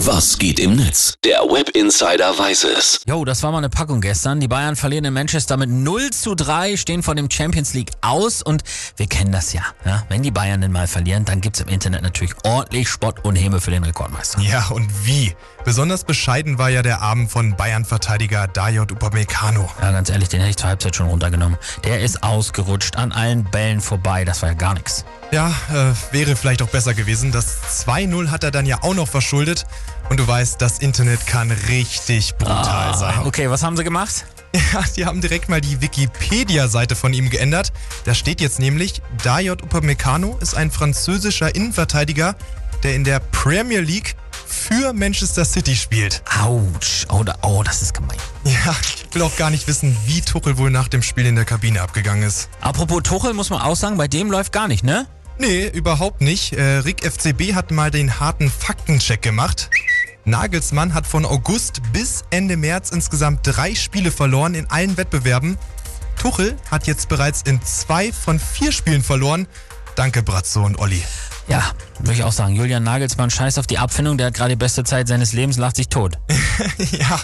Was geht im Netz? Der Web Insider weiß es. Jo, das war mal eine Packung gestern. Die Bayern verlieren in Manchester mit 0 zu 3, stehen vor dem Champions League aus und wir kennen das ja. ja? Wenn die Bayern denn mal verlieren, dann gibt's im Internet natürlich ordentlich Spott und Häme für den Rekordmeister. Ja, und wie? Besonders bescheiden war ja der Abend von Bayern-Verteidiger Dayot Upamecano. Ja, ganz ehrlich, den hätte ich zur Halbzeit schon runtergenommen. Der ist ausgerutscht, an allen Bällen vorbei. Das war ja gar nichts. Ja, äh, wäre vielleicht auch besser gewesen. Das 2-0 hat er dann ja auch noch verschuldet. Und du weißt, das Internet kann richtig brutal Ah, sein. okay, was haben sie gemacht? Ja, die haben direkt mal die Wikipedia-Seite von ihm geändert. Da steht jetzt nämlich, Dayot Upamecano ist ein französischer Innenverteidiger, der in der Premier League für Manchester City spielt. Autsch. Oh, oh, das ist gemein. Ja, ich will auch gar nicht wissen, wie Tuchel wohl nach dem Spiel in der Kabine abgegangen ist. Apropos Tuchel, muss man auch sagen, bei dem läuft gar nicht, ne? Nee, überhaupt nicht. Äh, Rick FCB hat mal den harten Faktencheck gemacht. Nagelsmann hat von August bis Ende März insgesamt drei Spiele verloren in allen Wettbewerben. Tuchel hat jetzt bereits in zwei von vier Spielen verloren. Danke, Bratzo und Olli. Ja, würde ich auch sagen. Julian Nagelsmann scheißt auf die Abfindung, der hat gerade die beste Zeit seines Lebens, lacht sich tot. ja,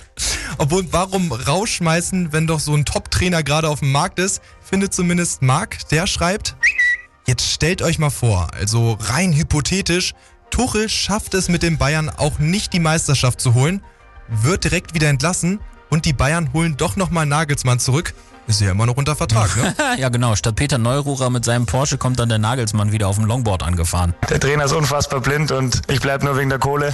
obwohl, warum rausschmeißen, wenn doch so ein Top-Trainer gerade auf dem Markt ist? Findet zumindest Marc, der schreibt, jetzt stellt euch mal vor, also rein hypothetisch, Tuchel schafft es mit den Bayern auch nicht die Meisterschaft zu holen, wird direkt wieder entlassen und die Bayern holen doch nochmal Nagelsmann zurück. Ist ja immer noch unter Vertrag, ne? ja, genau. Statt Peter Neururer mit seinem Porsche kommt dann der Nagelsmann wieder auf dem Longboard angefahren. Der Trainer ist unfassbar blind und ich bleib nur wegen der Kohle.